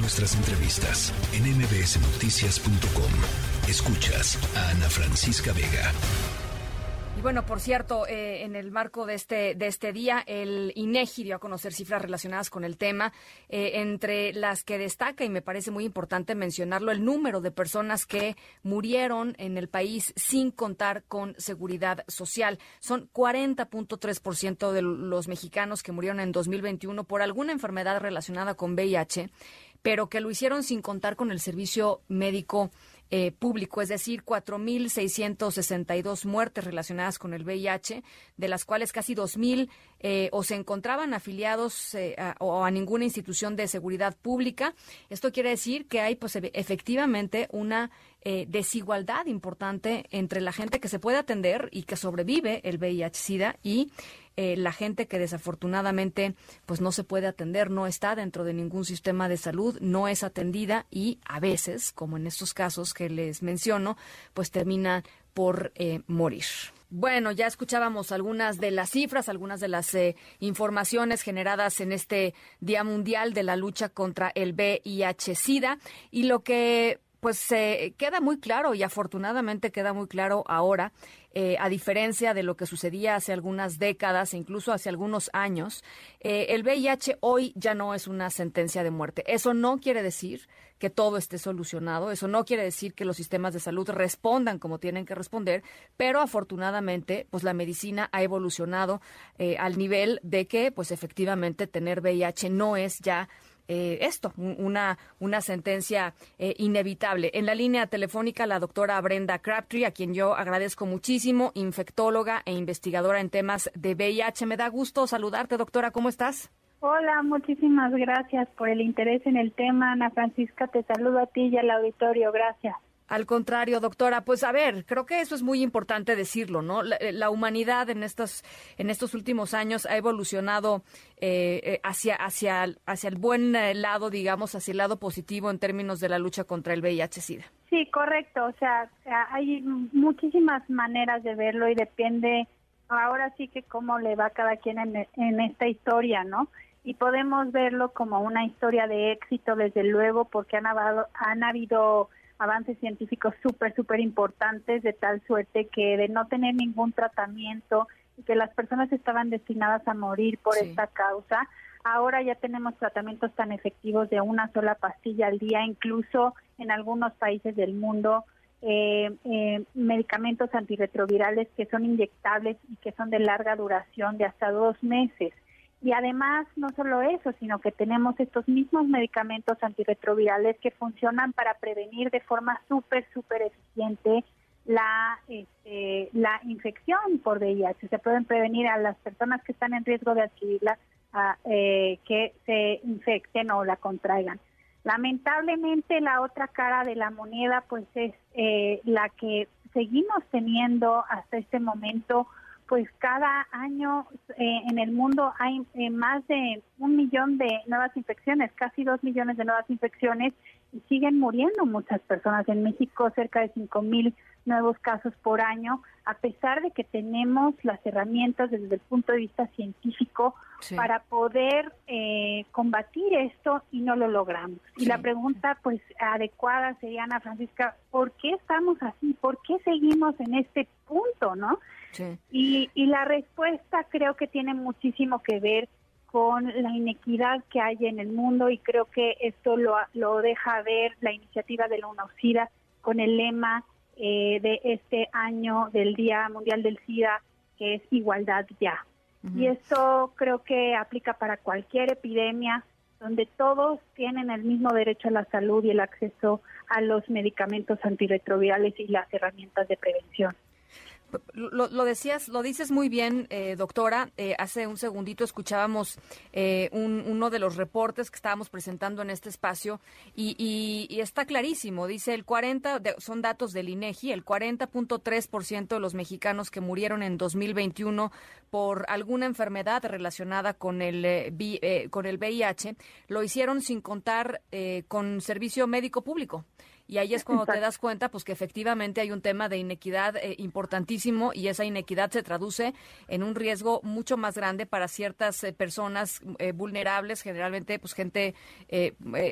Nuestras entrevistas en mbsnoticias.com. Escuchas a Ana Francisca Vega. Y bueno, por cierto, eh, en el marco de este, de este día, el INEGI dio a conocer cifras relacionadas con el tema, eh, entre las que destaca, y me parece muy importante mencionarlo, el número de personas que murieron en el país sin contar con seguridad social. Son 40.3% de los mexicanos que murieron en 2021 por alguna enfermedad relacionada con VIH, pero que lo hicieron sin contar con el servicio médico eh, público, es decir, 4.662 muertes relacionadas con el VIH, de las cuales casi 2.000 eh, o se encontraban afiliados eh, o a ninguna institución de seguridad pública. Esto quiere decir que hay pues, efectivamente una desigualdad importante entre la gente que se puede atender y que sobrevive el VIH-Sida y eh, la gente que desafortunadamente pues no se puede atender, no está dentro de ningún sistema de salud, no es atendida y a veces, como en estos casos que les menciono, pues termina por eh, morir. Bueno, ya escuchábamos algunas de las cifras, algunas de las eh, informaciones generadas en este Día Mundial de la Lucha contra el VIH-Sida y lo que pues se queda muy claro y afortunadamente queda muy claro ahora, eh, a diferencia de lo que sucedía hace algunas décadas e incluso hace algunos años, eh, el VIH hoy ya no es una sentencia de muerte. Eso no quiere decir que todo esté solucionado, eso no quiere decir que los sistemas de salud respondan como tienen que responder, pero afortunadamente, pues la medicina ha evolucionado eh, al nivel de que, pues efectivamente, tener VIH no es ya eh, esto, una, una sentencia eh, inevitable. En la línea telefónica, la doctora Brenda Crabtree, a quien yo agradezco muchísimo, infectóloga e investigadora en temas de VIH. Me da gusto saludarte, doctora. ¿Cómo estás? Hola, muchísimas gracias por el interés en el tema. Ana Francisca, te saludo a ti y al auditorio. Gracias. Al contrario, doctora, pues a ver, creo que eso es muy importante decirlo, ¿no? La, eh, humanidad en estos, en estos últimos años ha evolucionado eh, eh, hacia, hacia, hacia el buen lado, digamos, hacia el lado positivo en términos de la lucha contra el VIH-Sida. Sí, correcto. O sea, hay muchísimas maneras de verlo y depende ahora sí que cómo le va cada quien en, en esta historia, ¿no? Y podemos verlo como una historia de éxito, desde luego, porque han, han habido avances científicos súper, súper importantes, de tal suerte que de no tener ningún tratamiento y que las personas estaban destinadas a morir por esta causa, ahora ya tenemos tratamientos tan efectivos de una sola pastilla al día, incluso en algunos países del mundo. Eh, eh, medicamentos antirretrovirales que son inyectables y que son de larga duración de hasta dos meses. Y además, no solo eso, sino que tenemos estos mismos medicamentos antirretrovirales que funcionan para prevenir de forma súper, súper eficiente la, este, la infección por VIH. Se pueden prevenir a las personas que están en riesgo de adquirirla eh, que se infecten o la contraigan. Lamentablemente la otra cara de la moneda pues es eh, la que seguimos teniendo hasta este momento pues cada año eh, en el mundo hay eh, más de un millón de nuevas infecciones, casi dos millones de nuevas infecciones y siguen muriendo muchas personas. En México cerca de cinco mil nuevos casos por año, a pesar de que tenemos las herramientas desde el punto de vista científico para poder eh, combatir esto y no lo logramos. Y la pregunta pues adecuada sería, Ana Francisca, ¿por qué estamos así? ¿Por qué seguimos en este punto, no? Y, y la respuesta creo que tiene muchísimo que ver con la inequidad que hay en el mundo y creo que esto lo, lo deja ver la iniciativa de la UNOCIDA con el lema eh, de este año del Día Mundial del SIDA, que es igualdad ya. Y esto creo que aplica para cualquier epidemia donde todos tienen el mismo derecho a la salud y el acceso a los medicamentos antirretrovirales y las herramientas de prevención. Lo, decías, lo dices muy bien, eh, doctora. Eh, hace un segundito escuchábamos eh, uno de los reportes que estábamos presentando en este espacio y, está clarísimo. Dice el 40, son datos del INEGI, el 40.3% de los mexicanos que murieron en 2021 por alguna enfermedad relacionada con el con el VIH lo hicieron sin contar con servicio médico público y ahí es cuando te das cuenta pues que efectivamente hay un tema de inequidad eh, importantísimo y esa inequidad se traduce en un riesgo mucho más grande para ciertas eh, personas eh, vulnerables, generalmente pues gente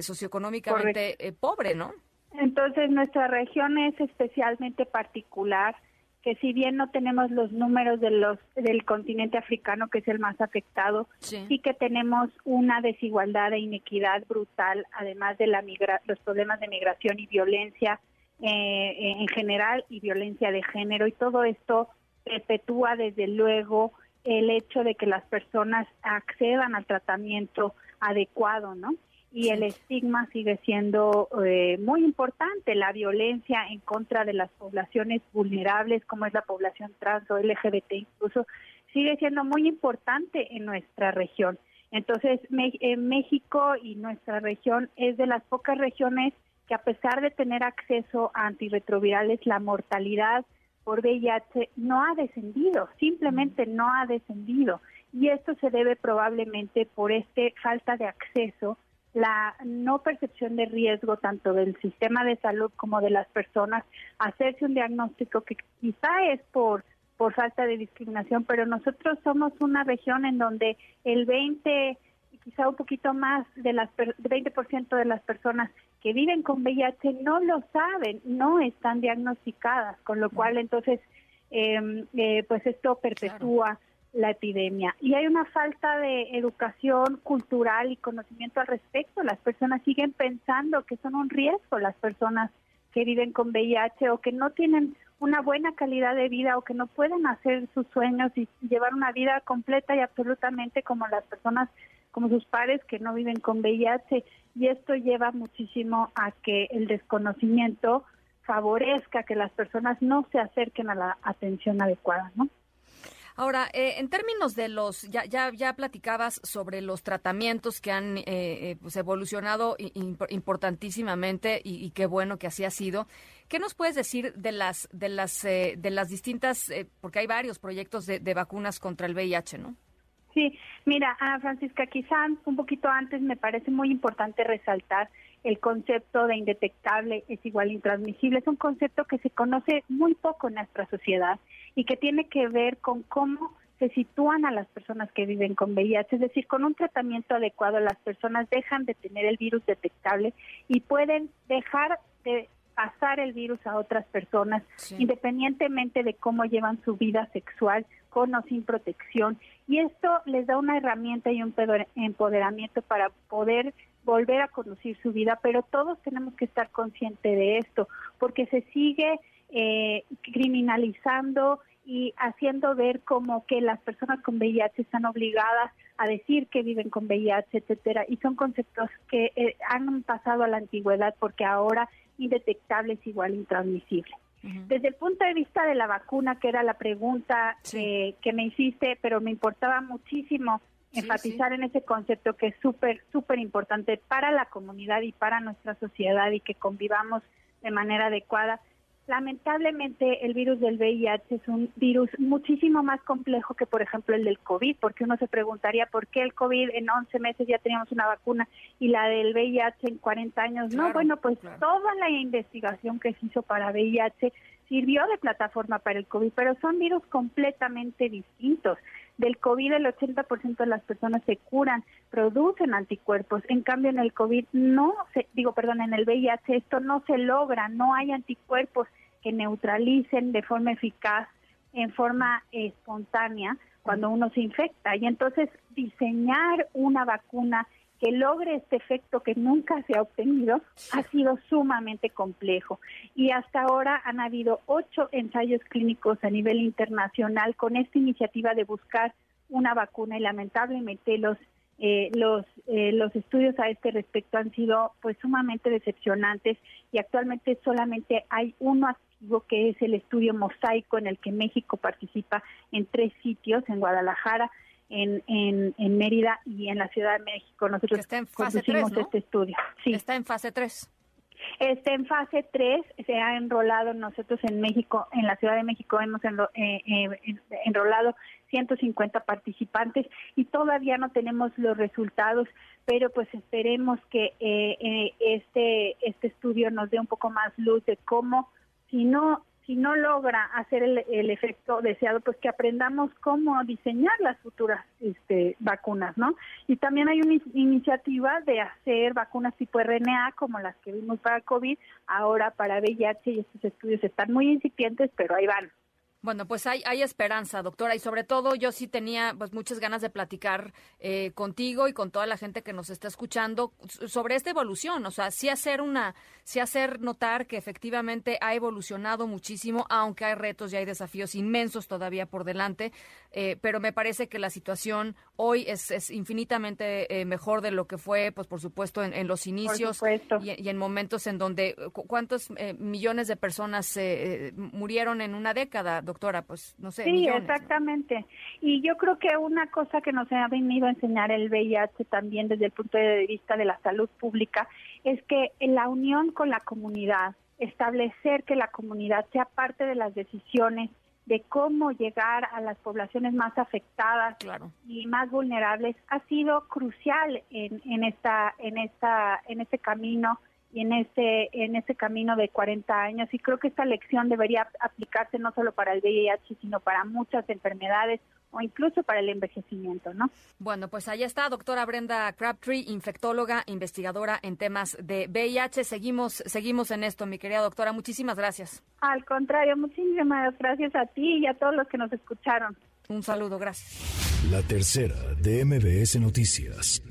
socioeconómicamente pobre, ¿no? Entonces nuestra región es especialmente particular que si bien no tenemos los números de los del continente africano que es el más afectado sí, que tenemos una desigualdad e inequidad brutal además de la migra los problemas de migración y violencia eh, en general y violencia de género y todo esto perpetúa desde luego el hecho de que las personas accedan al tratamiento adecuado, ¿no? Y el estigma sigue siendo eh, muy importante. La violencia en contra de las poblaciones vulnerables, como es la población trans o LGBT incluso, sigue siendo muy importante en nuestra región. Entonces, en México y nuestra región es de las pocas regiones que a pesar de tener acceso a antirretrovirales, la mortalidad por VIH no ha descendido, simplemente no ha descendido. Y esto se debe probablemente por este falta de acceso la no percepción de riesgo tanto del sistema de salud como de las personas, hacerse un diagnóstico que quizá es por por falta de discriminación, pero nosotros somos una región en donde el 20 quizá un poquito más de las 20% de las personas que viven con VIH no lo saben, no están diagnosticadas, con lo cual entonces eh, eh, pues esto perpetúa la epidemia. Y hay una falta de educación cultural y conocimiento al respecto. Las personas siguen pensando que son un riesgo las personas que viven con VIH o que no tienen una buena calidad de vida o que no pueden hacer sus sueños y llevar una vida completa y absolutamente como las personas, como sus padres que no viven con VIH. Y esto lleva muchísimo a que el desconocimiento favorezca que las personas no se acerquen a la atención adecuada, ¿no? Ahora, eh, en términos de los, ya, ya, ya platicabas sobre los tratamientos que han eh, eh, pues evolucionado importantísimamente y, qué bueno que así ha sido. ¿Qué nos puedes decir de las, de las, de las distintas, porque hay varios proyectos de, vacunas contra el VIH, ¿no? Sí, mira, ah, Francisca, quizá un poquito antes me parece muy importante resaltar el concepto de indetectable es igual intransmisible. Es un concepto que se conoce muy poco en nuestra sociedad y que tiene que ver con cómo se sitúan a las personas que viven con VIH, es decir, con un tratamiento adecuado las personas dejan de tener el virus detectable y pueden dejar de pasar el virus a otras personas, independientemente de cómo llevan su vida sexual, con o sin protección. Y esto les da una herramienta y un empoderamiento para poder volver a conducir su vida, pero todos tenemos que estar conscientes de esto, porque se sigue eh, criminalizando y haciendo ver como que las personas con VIH están obligadas a decir que viven con VIH, etcétera, y son conceptos que eh, han pasado a la antigüedad porque ahora indetectable es igual intransmisible. Desde el punto de vista de la vacuna, que era la pregunta que me hiciste, pero me importaba muchísimo enfatizar en ese concepto que es súper, súper importante para la comunidad y para nuestra sociedad y que convivamos de manera adecuada. Lamentablemente el virus del VIH es un virus muchísimo más complejo que por ejemplo el del COVID, porque uno se preguntaría por qué el COVID en 11 meses ya teníamos una vacuna y la del VIH en 40 años. no, bueno, pues toda la investigación que se hizo para VIH sirvió de plataforma para el COVID, pero son virus completamente distintos. Del COVID el 80% de las personas se curan, producen anticuerpos. En cambio en el COVID no se, digo, perdón, en el VIH esto no se logra, no hay anticuerpos que neutralicen de forma eficaz, en forma espontánea cuando uno se infecta. Y entonces diseñar una vacuna que logre este efecto que nunca se ha obtenido ha sido sumamente complejo. Y hasta ahora han habido ocho ensayos clínicos a nivel internacional con esta iniciativa de buscar una vacuna y lamentablemente los eh, los eh, los estudios a este respecto han sido pues sumamente decepcionantes y actualmente solamente hay uno activo que es el estudio mosaico en el que México participa en tres sitios en Guadalajara en, en, en, Mérida y en la Ciudad de México. Nosotros está en fase 3, este estudio. Sí. Está en fase 3. Está en fase 3, se ha enrolado nosotros en México, en la Ciudad de México hemos eh, eh, enrolado 150 participantes y todavía no tenemos los resultados, pero pues esperemos que eh, eh, este, este estudio nos dé un poco más luz de cómo, si no si no logra hacer el, efecto deseado, pues que aprendamos cómo diseñar las futuras este, vacunas, ¿no? Y también hay una iniciativa de hacer vacunas tipo RNA, como las que vimos para COVID, ahora para VIH, y estos estudios están muy incipientes, pero ahí van. Bueno, pues hay, hay esperanza, doctora, y sobre todo yo sí tenía pues muchas ganas de platicar eh, contigo y con toda la gente que nos está escuchando sobre esta evolución, o sea, sí hacer una, sí hacer notar que efectivamente ha evolucionado muchísimo, aunque hay retos y hay desafíos inmensos todavía por delante, eh, pero me parece que la situación hoy es, es infinitamente eh, mejor de lo que fue, pues por supuesto, en, los inicios y, en momentos en donde cuántos millones de personas murieron en una década, doctora, pues no sé. Sí, exactamente. Y yo creo que una cosa que nos ha venido a enseñar el VIH también desde el punto de vista de la salud pública es que en la unión con la comunidad, establecer que la comunidad sea parte de las decisiones de cómo llegar a las poblaciones más afectadas y más vulnerables ha sido crucial en, en esta en esta en este camino y en ese en ese camino de 40 años y creo que esta lección debería aplicarse no solo para el VIH sino para muchas enfermedades o incluso para el envejecimiento, ¿no? Bueno, pues ahí está, doctora Brenda Crabtree, infectóloga, investigadora en temas de VIH. Seguimos, seguimos en esto, mi querida doctora. Muchísimas gracias. Al contrario, muchísimas gracias a ti y a todos los que nos escucharon. Un saludo, gracias. La tercera de MBS Noticias.